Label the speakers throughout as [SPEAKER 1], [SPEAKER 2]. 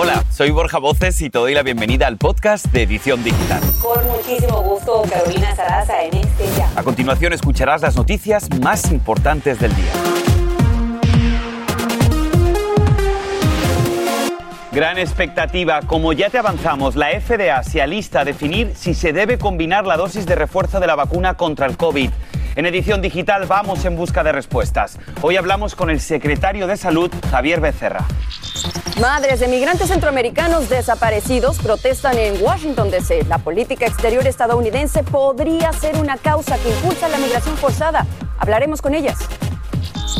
[SPEAKER 1] Hola, soy Borja Voces y te doy la bienvenida al podcast de Edición Digital.
[SPEAKER 2] Con muchísimo gusto, Carolina Sarasa en este ya.
[SPEAKER 1] A continuación escucharás las noticias más importantes del día. Gran expectativa. Como ya te avanzamos, la FDA se alista a definir si se debe combinar la dosis de refuerzo de la vacuna contra el COVID. En edición digital vamos en busca de respuestas. Hoy hablamos con el secretario de Salud, Javier Becerra.
[SPEAKER 2] Madres de migrantes centroamericanos desaparecidos protestan en Washington, D.C. La política exterior estadounidense podría ser una causa que impulsa la migración forzada. Hablaremos con ellas.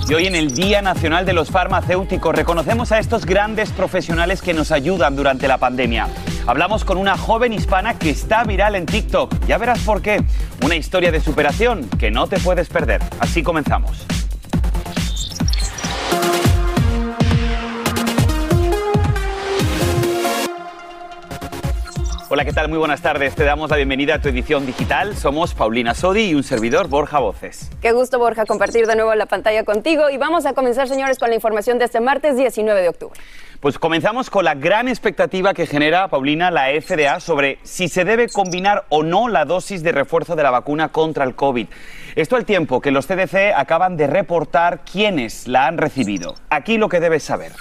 [SPEAKER 1] Y hoy en el Día Nacional de los Farmacéuticos reconocemos a estos grandes profesionales que nos ayudan durante la pandemia. Hablamos con una joven hispana que está viral en TikTok. Ya verás por qué. Una historia de superación que no te puedes perder. Así comenzamos. Hola, ¿qué tal? Muy buenas tardes. Te damos la bienvenida a tu edición digital. Somos Paulina Sodi y un servidor Borja Voces.
[SPEAKER 2] Qué gusto, Borja, compartir de nuevo la pantalla contigo. Y vamos a comenzar, señores, con la información de este martes 19 de octubre.
[SPEAKER 1] Pues comenzamos con la gran expectativa que genera, Paulina, la FDA sobre si se debe combinar o no la dosis de refuerzo de la vacuna contra el COVID. Esto al tiempo que los CDC acaban de reportar quiénes la han recibido. Aquí lo que debes saber.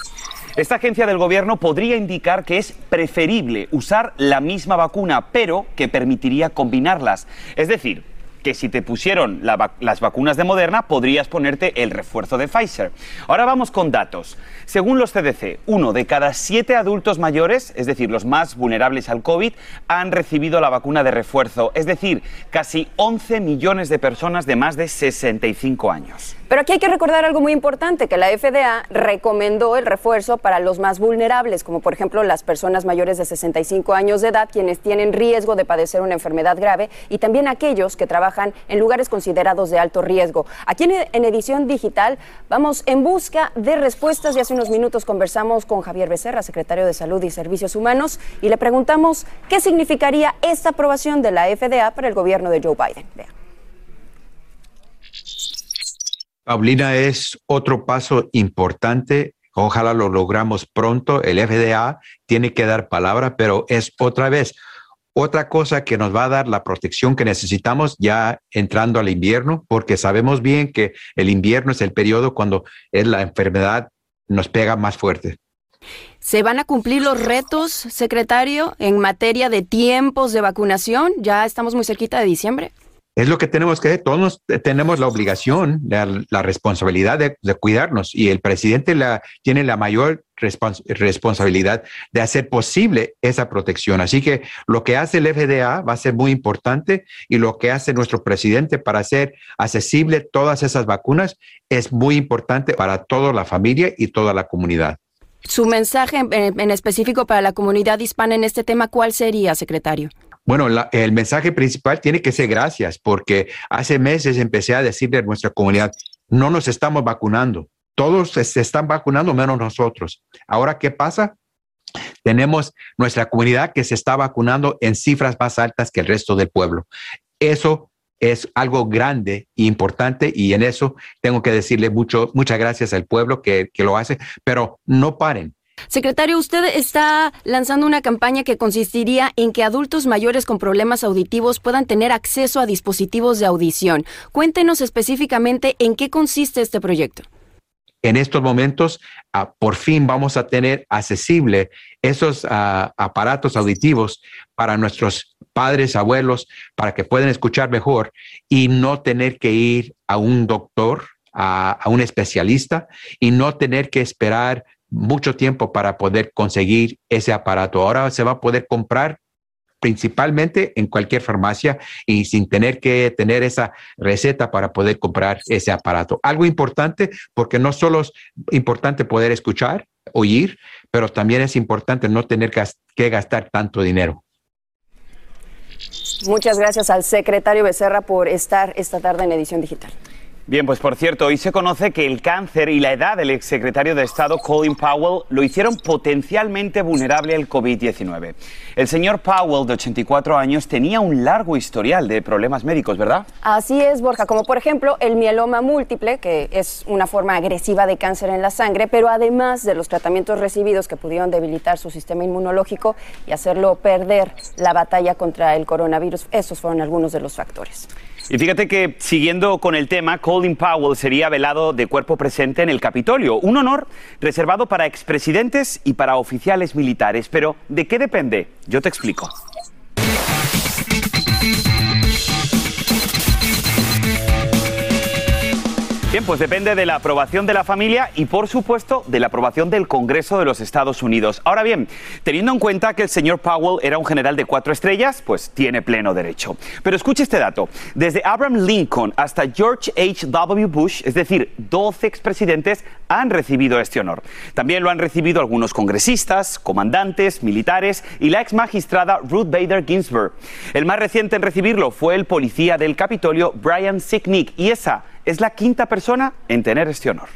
[SPEAKER 1] Esta agencia del gobierno podría indicar que es preferible usar la misma vacuna, pero que permitiría combinarlas. Es decir, que si te pusieron las vacunas de Moderna, podrías ponerte el refuerzo de Pfizer. Ahora vamos con datos. Según los CDC, uno de cada siete adultos mayores, es decir, los más vulnerables al COVID, han recibido la vacuna de refuerzo, es decir, casi 11 millones de personas de más de 65 años.
[SPEAKER 2] Pero aquí hay que recordar algo muy importante, que la FDA recomendó el refuerzo para los más vulnerables, como por ejemplo las personas mayores de 65 años de edad, quienes tienen riesgo de padecer una enfermedad grave, y también aquellos que trabajan en lugares considerados de alto riesgo. Aquí en, edición digital vamos en busca de respuestas y hace unos minutos conversamos con Javier Becerra, secretario de Salud y Servicios Humanos, y le preguntamos qué significaría esta aprobación de la FDA para el gobierno de Joe Biden. Vean.
[SPEAKER 3] Paulina, es otro paso importante. Ojalá lo logramos pronto. El FDA tiene que dar palabra, pero es otra vez otra cosa que nos va a dar la protección que necesitamos ya entrando al invierno, porque sabemos bien que el invierno es el periodo cuando es la enfermedad nos pega más fuerte.
[SPEAKER 2] ¿Se van a cumplir los retos, secretario, en materia de tiempos de vacunación? Ya estamos muy cerquita de diciembre
[SPEAKER 3] es lo que tenemos que hacer. Todos tenemos la obligación, la, responsabilidad de, cuidarnos y el presidente tiene la mayor responsabilidad de hacer posible esa protección. Así que lo que hace el FDA va a ser muy importante y lo que hace nuestro presidente para hacer accesible todas esas vacunas es muy importante para toda la familia y toda la comunidad.
[SPEAKER 2] Su mensaje en específico para la comunidad hispana en este tema, ¿cuál sería, secretario?
[SPEAKER 3] Bueno, el mensaje principal tiene que ser gracias, porque hace meses empecé a decirle a nuestra comunidad, no nos estamos vacunando, todos se están vacunando menos nosotros. Ahora, ¿qué pasa? Tenemos nuestra comunidad que se está vacunando en cifras más altas que el resto del pueblo. Eso es algo grande e importante y en eso tengo que decirle mucho, muchas gracias al pueblo que, que lo hace, pero no paren.
[SPEAKER 2] Secretario, usted está lanzando una campaña que consistiría en que adultos mayores con problemas auditivos puedan tener acceso a dispositivos de audición. Cuéntenos específicamente en qué consiste este proyecto.
[SPEAKER 3] En estos momentos, ah, por fin vamos a tener accesible esos ah, aparatos auditivos para nuestros padres, abuelos, para que puedan escuchar mejor y no tener que ir a un doctor, a un especialista y no tener que esperar mucho tiempo para poder conseguir ese aparato. Ahora se va a poder comprar principalmente en cualquier farmacia y sin tener que tener esa receta para poder comprar ese aparato. Algo importante, porque no solo es importante poder escuchar, oír, pero también es importante no tener que gastar tanto dinero.
[SPEAKER 2] Muchas gracias al secretario Becerra por estar esta tarde en edición digital.
[SPEAKER 1] Bien, pues por cierto, hoy se conoce que el cáncer y la edad del exsecretario de Estado Colin Powell lo hicieron potencialmente vulnerable al COVID-19. El señor Powell, de 84 años, tenía un largo historial de problemas médicos, ¿verdad?
[SPEAKER 2] Así es, Borja, como por ejemplo el mieloma múltiple, que es una forma agresiva de cáncer en la sangre, pero además de los tratamientos recibidos que pudieron debilitar su sistema inmunológico y hacerlo perder la batalla contra el coronavirus, esos fueron algunos de los factores.
[SPEAKER 1] Y fíjate que, siguiendo con el tema, Colin Powell sería velado de cuerpo presente en el Capitolio, un honor reservado para expresidentes y para oficiales militares. Pero, ¿de qué depende? Yo te explico. Bien, pues depende de la aprobación de la familia y, por supuesto, de la aprobación del Congreso de los Estados Unidos. Ahora bien, teniendo en cuenta que el señor Powell era un general de cuatro estrellas, pues tiene pleno derecho. Pero escuche este dato. Desde Abraham Lincoln hasta George H.W. Bush, es decir, 12 expresidentes han recibido este honor. También lo han recibido algunos congresistas, comandantes, militares y la ex magistrada Ruth Bader Ginsburg. El más reciente en recibirlo fue el policía del Capitolio, Brian Sicknick, y esa es la quinta persona en tener este honor.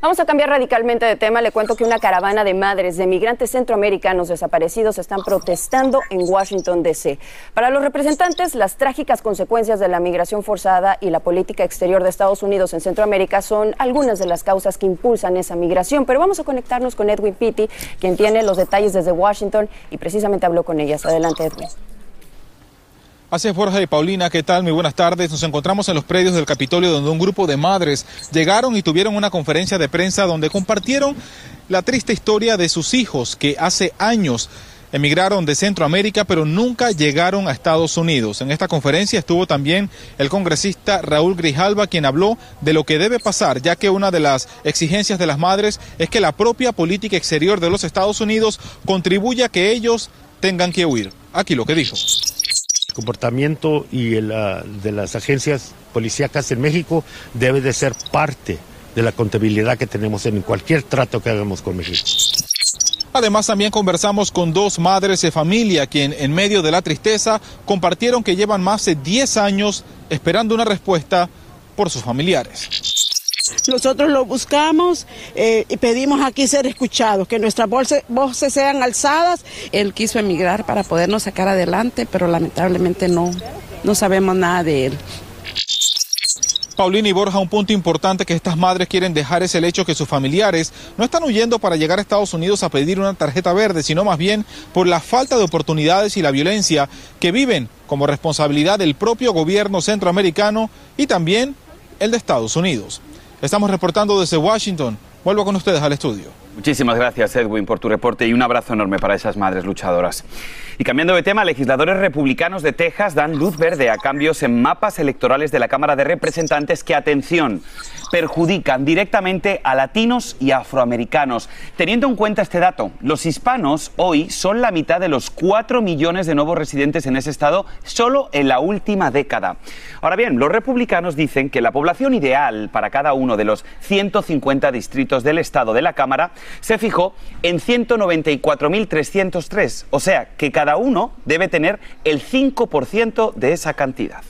[SPEAKER 2] Vamos a cambiar radicalmente de tema. Le cuento que una caravana de madres de migrantes centroamericanos desaparecidos están protestando en Washington, D.C. Para los representantes, las trágicas consecuencias de la migración forzada y la política exterior de Estados Unidos en Centroamérica son algunas de las causas que impulsan esa migración. Pero vamos a conectarnos con Edwin Pitti, quien tiene los detalles desde Washington y precisamente habló con ellas. Adelante, Edwin.
[SPEAKER 4] Así es, Borja y Paulina, ¿qué tal? Muy buenas tardes. Nos encontramos en los predios del Capitolio donde un grupo de madres llegaron y tuvieron una conferencia de prensa donde compartieron la triste historia de sus hijos que hace años emigraron de Centroamérica pero nunca llegaron a Estados Unidos. En esta conferencia estuvo también el congresista Raúl Grijalva quien habló de lo que debe pasar ya que una de las exigencias de las madres es que la propia política exterior de los Estados Unidos contribuya a que ellos tengan que huir. Aquí lo que dijo
[SPEAKER 5] comportamiento y el, de las agencias policíacas en México debe de ser parte de la contabilidad que tenemos en cualquier trato que hagamos con México.
[SPEAKER 4] Además, también conversamos con dos madres de familia, quien en medio de la tristeza compartieron que llevan más de 10 años esperando una respuesta por sus familiares.
[SPEAKER 6] Nosotros lo buscamos eh, y pedimos aquí ser escuchados, que nuestras voces, sean alzadas.
[SPEAKER 7] Él quiso emigrar para podernos sacar adelante, pero lamentablemente no, no sabemos nada de él.
[SPEAKER 4] Paulina y Borja, un punto importante que estas madres quieren dejar es el hecho que sus familiares no están huyendo para llegar a Estados Unidos a pedir una tarjeta verde, sino más bien por la falta de oportunidades y la violencia que viven como responsabilidad del propio gobierno centroamericano y también el de Estados Unidos. Estamos reportando desde Washington. Vuelvo con ustedes al estudio.
[SPEAKER 1] Muchísimas gracias, Edwin, por tu reporte y un abrazo enorme para esas madres luchadoras. Y cambiando de tema, legisladores republicanos de Texas dan luz verde a cambios en mapas electorales de la Cámara de Representantes que, atención, perjudican directamente a latinos y afroamericanos. Teniendo en cuenta este dato, los hispanos hoy son la mitad de los 4 millones de nuevos residentes en ese estado solo en la última década. Ahora bien, los republicanos dicen que la población ideal para cada uno de los 150 distritos del estado de la Cámara se fijó en 194.303, o sea que cada uno debe tener el 5% de esa cantidad.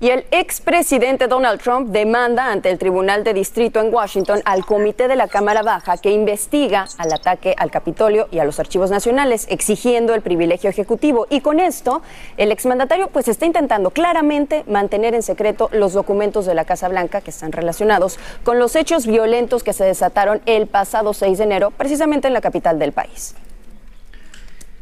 [SPEAKER 2] Y el expresidente Donald Trump demanda ante el Tribunal de Distrito en Washington al Comité de la Cámara Baja que investiga al ataque al Capitolio y a los archivos nacionales, exigiendo el privilegio ejecutivo. Y con esto, el exmandatario pues está intentando claramente mantener en secreto los documentos de la Casa Blanca que están relacionados con los hechos violentos que se desataron el pasado 6 de enero, precisamente en la capital del país.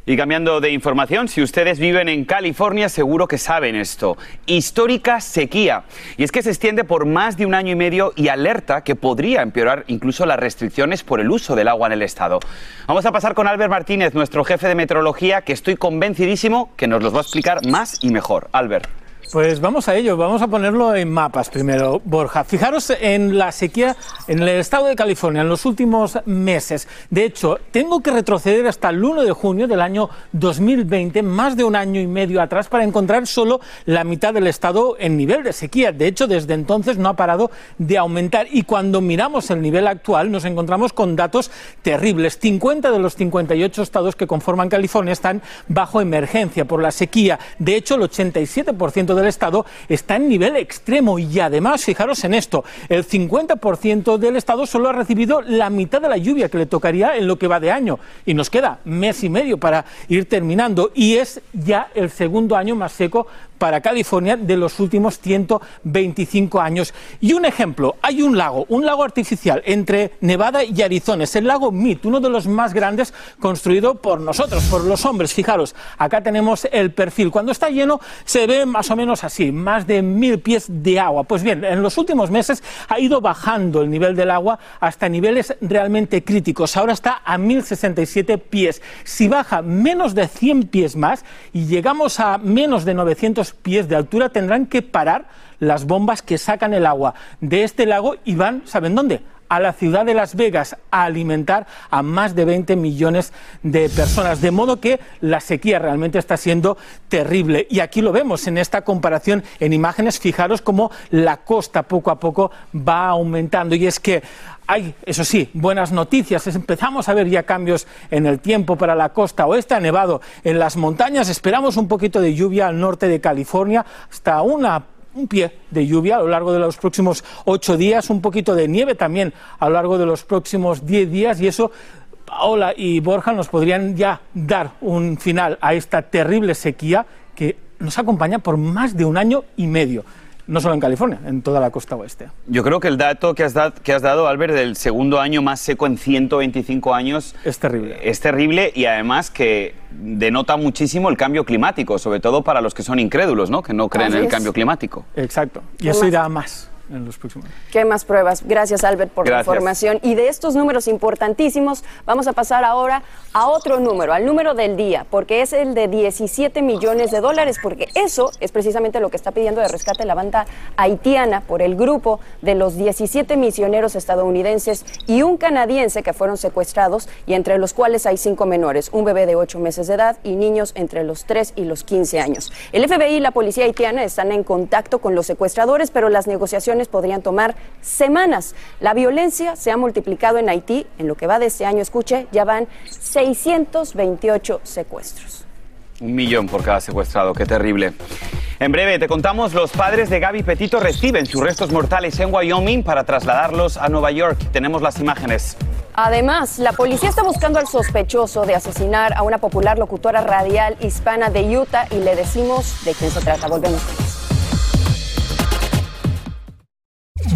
[SPEAKER 1] Y cambiando de información, si ustedes viven en California, seguro que saben esto. Histórica sequía. Y es que se extiende por más de un año y medio y alerta que podría empeorar incluso las restricciones por el uso del agua en el estado. Vamos a pasar con Albert Martínez, nuestro jefe de meteorología, que estoy convencidísimo que nos los va a explicar más y mejor. Albert.
[SPEAKER 8] Pues vamos a ello, vamos a ponerlo en mapas primero, Borja. Fijaros en la sequía en el estado de California en los últimos meses. De hecho, tengo que retroceder hasta el 1 de junio del año 2020, más de un año y medio atrás, para encontrar solo la mitad del estado en nivel de sequía. De hecho, desde entonces no ha parado de aumentar y cuando miramos el nivel actual nos encontramos con datos terribles. 50 de los 58 estados que conforman California están bajo emergencia por la sequía. De hecho, el 87% del estado está en nivel extremo. Y además, fijaros en esto, el 50% del estado solo ha recibido la mitad de la lluvia que le tocaría en lo que va de año. Y nos queda mes y medio para ir terminando. Y es ya el segundo año más seco para California de los últimos 125 años. Y un ejemplo, hay un lago, un lago artificial entre Nevada y Arizona, es el lago Mead, uno de los más grandes construido por nosotros, por los hombres. Fijaros, acá tenemos el perfil. Cuando está lleno se ve más o menos así, más de mil pies de agua. Pues bien, en los últimos meses ha ido bajando el nivel del agua hasta niveles realmente críticos. Ahora está a 1067 pies. Si baja menos de 100 pies más y llegamos a menos de 900 pies de altura tendrán que parar las bombas que sacan el agua de este lago y van, ¿saben dónde? a la ciudad de Las Vegas a alimentar a más de 20 millones de personas. De modo que la sequía realmente está siendo terrible. Y aquí lo vemos en esta comparación en imágenes. Fijaros cómo la costa poco a poco va aumentando. Y es que hay, eso sí, buenas noticias. Empezamos a ver ya cambios en el tiempo para la costa oeste. Nevado en las montañas. Esperamos un poquito de lluvia al norte de California, hasta una un pie de lluvia a lo largo de los próximos ocho días, un poquito de nieve también a lo largo de los próximos diez días y eso Paola y Borja nos podrían ya dar un final a esta terrible sequía que nos acompaña por más de un año y medio no solo en California, en toda la costa oeste.
[SPEAKER 1] Yo creo que el dato que has, que has dado, Albert, del segundo año más seco en 125 años...
[SPEAKER 8] Es terrible.
[SPEAKER 1] Es terrible y además que denota muchísimo el cambio climático, sobre todo para los que son incrédulos, ¿no? Que no creen en el cambio climático.
[SPEAKER 8] Exacto. Y eso irá más en los próximos
[SPEAKER 2] ¿Qué más pruebas? Gracias, Albert, por la información. Y de estos números importantísimos, vamos a pasar ahora a otro número, al número del día, porque es el de 17 millones de dólares, porque eso es precisamente lo que está pidiendo de rescate la banda haitiana por el grupo de los 17 misioneros estadounidenses y un canadiense que fueron secuestrados y entre los cuales hay cinco menores, un bebé de 8 meses de edad y niños entre los 3 y los 15 años. El FBI y la policía haitiana están en contacto con los secuestradores, pero las negociaciones podrían tomar semanas. La violencia se ha multiplicado en Haití. En lo que va de este año, escuche, ya van 628 secuestros.
[SPEAKER 1] Un millón por cada secuestrado, qué terrible. En breve te contamos, los padres de Gaby Petito reciben sus restos mortales en Wyoming para trasladarlos a Nueva York. Tenemos las imágenes.
[SPEAKER 2] Además, la policía está buscando al sospechoso de asesinar a una popular locutora radial hispana de Utah y le decimos de quién se trata. Volvemos.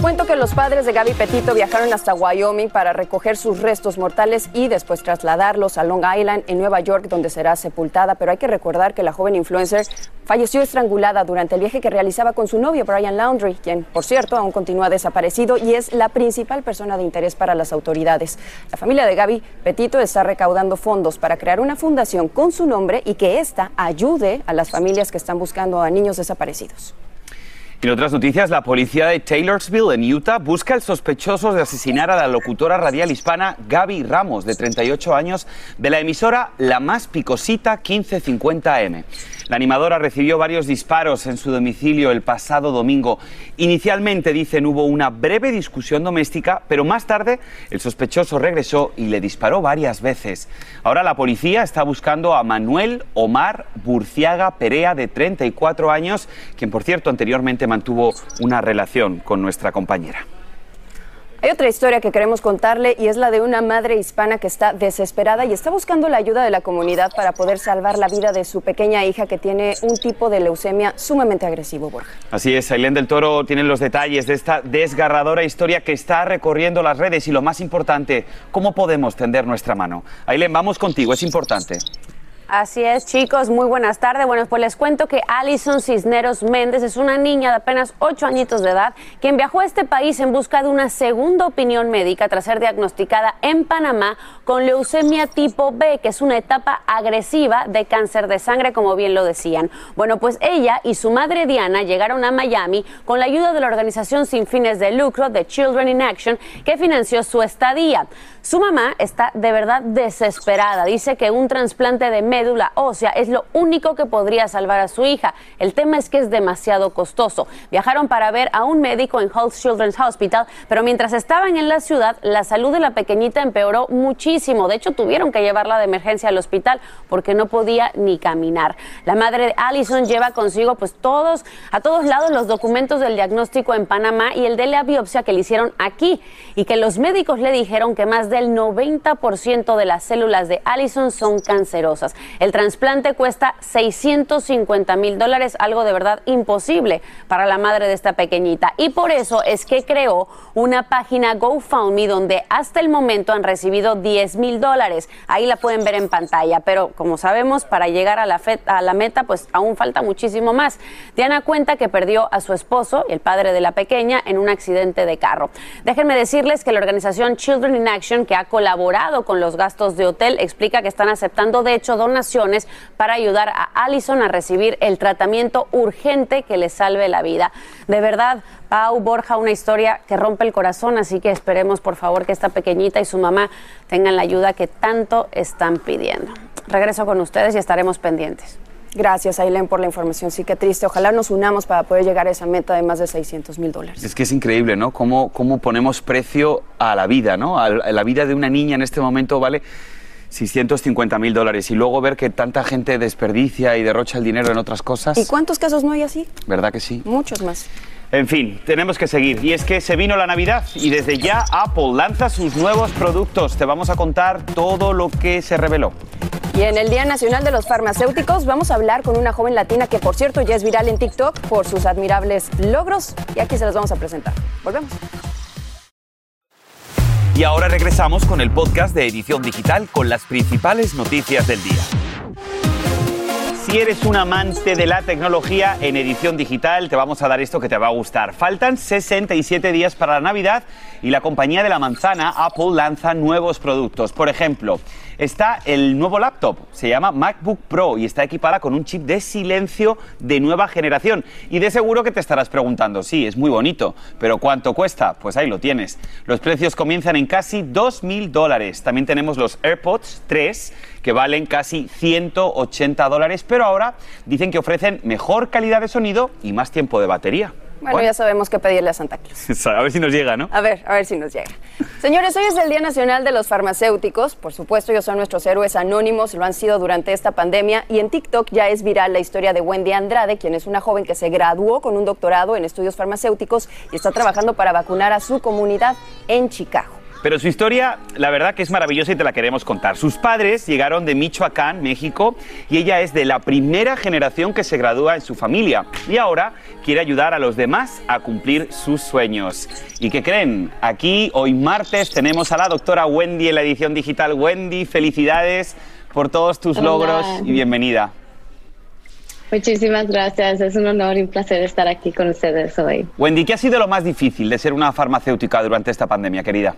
[SPEAKER 2] Cuento que los padres de Gaby Petito viajaron hasta Wyoming para recoger sus restos mortales y después trasladarlos a Long Island, en Nueva York, donde será sepultada. Pero hay que recordar que la joven influencer falleció estrangulada durante el viaje que realizaba con su novio, Brian Laundrie, quien, por cierto, aún continúa desaparecido y es la principal persona de interés para las autoridades. La familia de Gaby Petito está recaudando fondos para crear una fundación con su nombre y que ésta ayude a las familias que están buscando a niños desaparecidos.
[SPEAKER 1] En otras noticias, la policía de Taylorsville, en Utah, busca al sospechoso de asesinar a la locutora radial hispana Gaby Ramos, de 38 años, de la emisora La Más Picosita 1550M. La animadora recibió varios disparos en su domicilio el pasado domingo. Inicialmente, dicen, hubo una breve discusión doméstica, pero más tarde el sospechoso regresó y le disparó varias veces. Ahora la policía está buscando a Manuel Omar Burciaga Perea, de 34 años, quien por cierto anteriormente mantuvo una relación con nuestra compañera.
[SPEAKER 2] Hay otra historia que queremos contarle y es la de una madre hispana que está desesperada y está buscando la ayuda de la comunidad para poder salvar la vida de su pequeña hija que tiene un tipo de leucemia sumamente agresivo, Borja.
[SPEAKER 1] Así es, Ailén del Toro tiene los detalles de esta desgarradora historia que está recorriendo las redes y lo más importante, cómo podemos tender nuestra mano. Ailén, vamos contigo, es importante.
[SPEAKER 9] Así es, chicos, muy buenas tardes. Bueno, pues les cuento que Alison Cisneros Méndez es una niña de apenas 8 añitos de edad quien viajó a este país en busca de una segunda opinión médica tras ser diagnosticada en Panamá con leucemia tipo B, que es una etapa agresiva de cáncer de sangre, como bien lo decían. Bueno, pues ella y su madre Diana llegaron a Miami con la ayuda de la organización sin fines de lucro de Children in Action, que financió su estadía. Su mamá está de verdad desesperada. Dice que un trasplante de médula ósea es lo único que podría salvar a su hija. El tema es que es demasiado costoso. Viajaron para ver a un médico en Hull Children's Hospital, pero mientras estaban en la ciudad, la salud de la pequeñita empeoró muchísimo. De hecho, tuvieron que llevarla de emergencia al hospital porque no podía ni caminar. La madre de Allison lleva consigo pues todos a todos lados los documentos del diagnóstico en Panamá y el de la biopsia que le hicieron aquí y que los médicos le dijeron que más del 90% de las células de Allison son cancerosas. El trasplante cuesta 650 mil dólares, algo de verdad imposible para la madre de esta pequeñita. Y por eso es que creó una página GoFundMe donde hasta el momento han recibido 10 mil dólares. Ahí la pueden ver en pantalla, pero como sabemos, para llegar a la, meta, pues aún falta muchísimo más. Diana cuenta que perdió a su esposo, el padre de la pequeña, en un accidente de carro. Déjenme decirles que la organización Children in Action, que ha colaborado con los gastos de hotel, explica que están aceptando, de hecho, donaciones para ayudar a Allison a recibir el tratamiento urgente que le salve la vida. De verdad, Pau Borja, una historia que rompe el corazón, así que esperemos, por favor, que esta pequeñita y su mamá tengan la ayuda que tanto están pidiendo. Regreso con ustedes y estaremos pendientes.
[SPEAKER 2] Gracias, Aileen, por la información. Sí, que triste. Ojalá nos unamos para poder llegar a esa meta de más de 600 mil dólares.
[SPEAKER 1] Es que es increíble, ¿no? Cómo, cómo ponemos precio a la vida, ¿no? A la vida de una niña en este momento vale 650 mil dólares y luego ver que tanta gente desperdicia y derrocha el dinero en otras cosas.
[SPEAKER 2] ¿Y cuántos casos no hay así?
[SPEAKER 1] ¿Verdad que sí?
[SPEAKER 2] Muchos más.
[SPEAKER 1] En fin, tenemos que seguir. Y es que se vino la Navidad y desde ya Apple lanza sus nuevos productos. Te vamos a contar todo lo que se reveló.
[SPEAKER 2] Y en el Día Nacional de los Farmacéuticos vamos a hablar con una joven latina que por cierto ya es viral en TikTok por sus admirables logros y aquí se los vamos a presentar. Volvemos.
[SPEAKER 1] Y ahora regresamos con el podcast de Edición Digital con las principales noticias del día. Si eres un amante de la tecnología en edición digital, te vamos a dar esto que te va a gustar. Faltan 67 días para la Navidad y la compañía de la manzana, Apple, lanza nuevos productos. Por ejemplo, está el nuevo laptop, se llama MacBook Pro y está equipada con un chip de silencio de nueva generación. Y de seguro que te estarás preguntando, sí, es muy bonito, pero ¿cuánto cuesta? Pues ahí lo tienes. Los precios comienzan en casi 2.000 dólares. También tenemos los AirPods 3 que valen casi 180 dólares, pero ahora dicen que ofrecen mejor calidad de sonido y más tiempo de batería.
[SPEAKER 2] Bueno, ya sabemos qué pedirle a Santa Claus.
[SPEAKER 1] A ver si nos llega, ¿no?
[SPEAKER 2] A ver, a ver si nos llega. Señores, hoy es el Día Nacional de los Farmacéuticos. Por supuesto, ellos son nuestros héroes anónimos, lo han sido durante esta pandemia. Y en TikTok ya es viral la historia de Wendy Andrade, quien es una joven que se graduó con un doctorado en estudios farmacéuticos y está trabajando para vacunar a su comunidad en Chicago.
[SPEAKER 1] Pero su historia, la verdad que es maravillosa y te la queremos contar. Sus padres llegaron de Michoacán, México, y ella es de la primera generación que se gradúa en su familia. Y ahora quiere ayudar a los demás a cumplir sus sueños. ¿Y qué creen? Aquí, hoy martes, tenemos a la doctora Wendy en la edición digital. Wendy, felicidades por todos tus logros y bienvenida.
[SPEAKER 10] Muchísimas gracias, es un honor y un placer estar aquí con ustedes hoy.
[SPEAKER 1] Wendy, ¿qué ha sido lo más difícil de ser una farmacéutica durante esta pandemia, querida?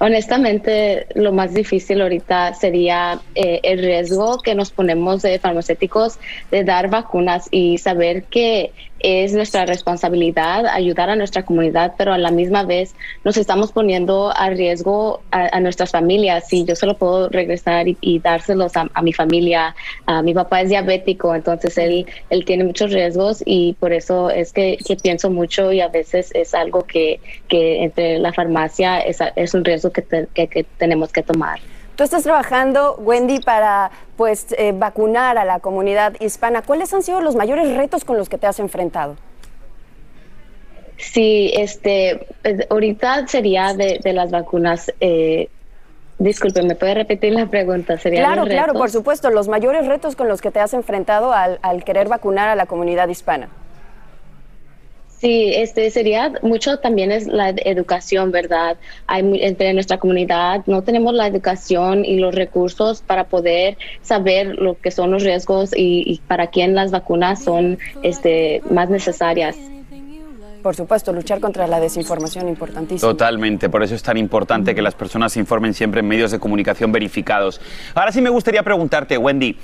[SPEAKER 10] Honestamente, lo más difícil ahorita sería eh, el riesgo que nos ponemos de farmacéuticos de dar vacunas y saber que es nuestra responsabilidad ayudar a nuestra comunidad, pero a la misma vez nos estamos poniendo a riesgo a, nuestras familias. Si yo solo puedo regresar y, dárselos a, mi familia, a mi papá es diabético, entonces él, él tiene muchos riesgos y por eso es que, pienso mucho y a veces es algo que, que entre la farmacia es, es un riesgo que, que tenemos que tomar.
[SPEAKER 2] Tú estás trabajando, Wendy, para pues eh, vacunar a la comunidad hispana. ¿Cuáles han sido los mayores retos con los que te has enfrentado?
[SPEAKER 10] Sí, este, pues, ahorita sería de, las vacunas. Eh, disculpe, ¿me puede repetir la pregunta?
[SPEAKER 2] ¿Sería claro, claro, por supuesto. Los mayores retos con los que te has enfrentado al querer vacunar a la comunidad hispana.
[SPEAKER 10] Sí, este sería mucho también es la educación, ¿verdad? Hay entre nuestra comunidad no tenemos la educación y los recursos para poder saber lo que son los riesgos y, para quién las vacunas son este más necesarias.
[SPEAKER 2] Por supuesto, luchar contra la desinformación importantísimo.
[SPEAKER 1] Totalmente, por eso es tan importante que las personas se informen siempre en medios de comunicación verificados. Ahora sí me gustaría preguntarte, Wendy,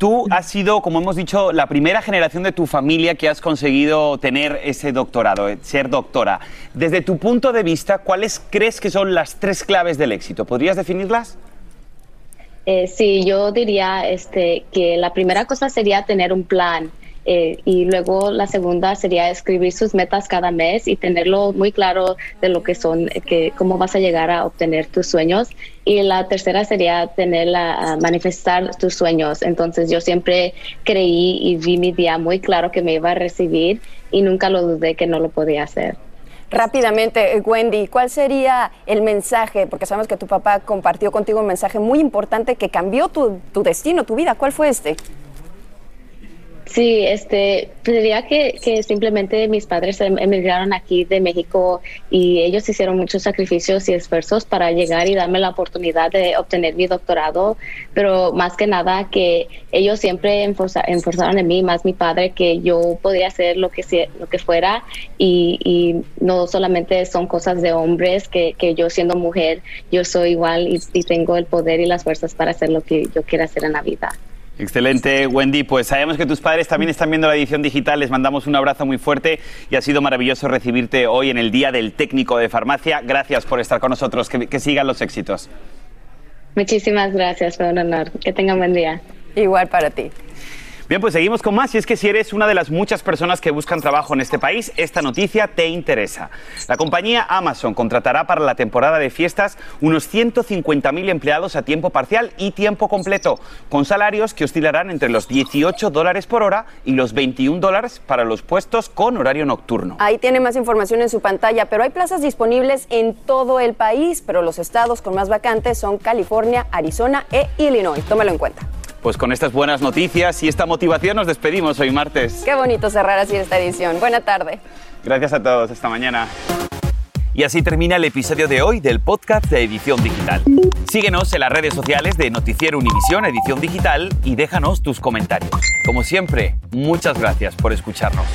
[SPEAKER 1] Tú has sido, como hemos dicho, la primera generación de tu familia que has conseguido tener ese doctorado, eh, ser doctora. Desde tu punto de vista, ¿cuáles crees que son las tres claves del éxito? ¿Podrías definirlas?
[SPEAKER 10] Eh, sí, yo diría este, que la primera cosa sería tener un plan. Eh, y luego la segunda sería escribir sus metas cada mes y tenerlo muy claro de lo que son, que cómo vas a llegar a obtener tus sueños. Y la tercera sería tenerla, manifestar tus sueños. Entonces yo siempre creí y vi mi día muy claro que me iba a recibir y nunca lo dudé que no lo podía hacer.
[SPEAKER 2] Rápidamente, Wendy, ¿cuál sería el mensaje? Porque sabemos que tu papá compartió contigo un mensaje muy importante que cambió tu, tu destino, tu vida. ¿Cuál fue este?
[SPEAKER 10] Sí, este, diría que, que simplemente mis padres em, emigraron aquí de México y ellos hicieron muchos sacrificios y esfuerzos para llegar y darme la oportunidad de obtener mi doctorado, pero más que nada que ellos siempre enforzaron en mí, más mi padre, que yo podía hacer lo que, lo que fuera y, y no solamente son cosas de hombres, que, que yo siendo mujer, yo soy igual y, y tengo el poder y las fuerzas para hacer lo que yo quiera hacer en la vida.
[SPEAKER 1] Excelente, Wendy. Pues sabemos que tus padres también están viendo la edición digital. Les mandamos un abrazo muy fuerte y ha sido maravilloso recibirte hoy en el Día del Técnico de Farmacia. Gracias por estar con nosotros. Que, que sigan los éxitos.
[SPEAKER 10] Muchísimas gracias, fue un honor. Que tengan buen día.
[SPEAKER 2] Igual para ti.
[SPEAKER 1] Bien, pues seguimos con más. Y es que si eres una de las muchas personas que buscan trabajo en este país, esta noticia te interesa. La compañía Amazon contratará para la temporada de fiestas unos 150.000 empleados a tiempo parcial y tiempo completo, con salarios que oscilarán entre los 18 dólares por hora y los 21 dólares para los puestos con horario nocturno.
[SPEAKER 2] Ahí tiene más información en su pantalla, pero hay plazas disponibles en todo el país, pero los estados con más vacantes son California, Arizona e Illinois. Tómalo en cuenta.
[SPEAKER 1] Pues con estas buenas noticias y esta motivación nos despedimos hoy martes.
[SPEAKER 2] Qué bonito cerrar así esta edición. Buena tarde.
[SPEAKER 1] Gracias a todos. Hasta mañana. Y así termina el episodio de hoy del podcast de Edición Digital. Síguenos en las redes sociales de Noticiero Univisión Edición Digital y déjanos tus comentarios. Como siempre, muchas gracias por escucharnos.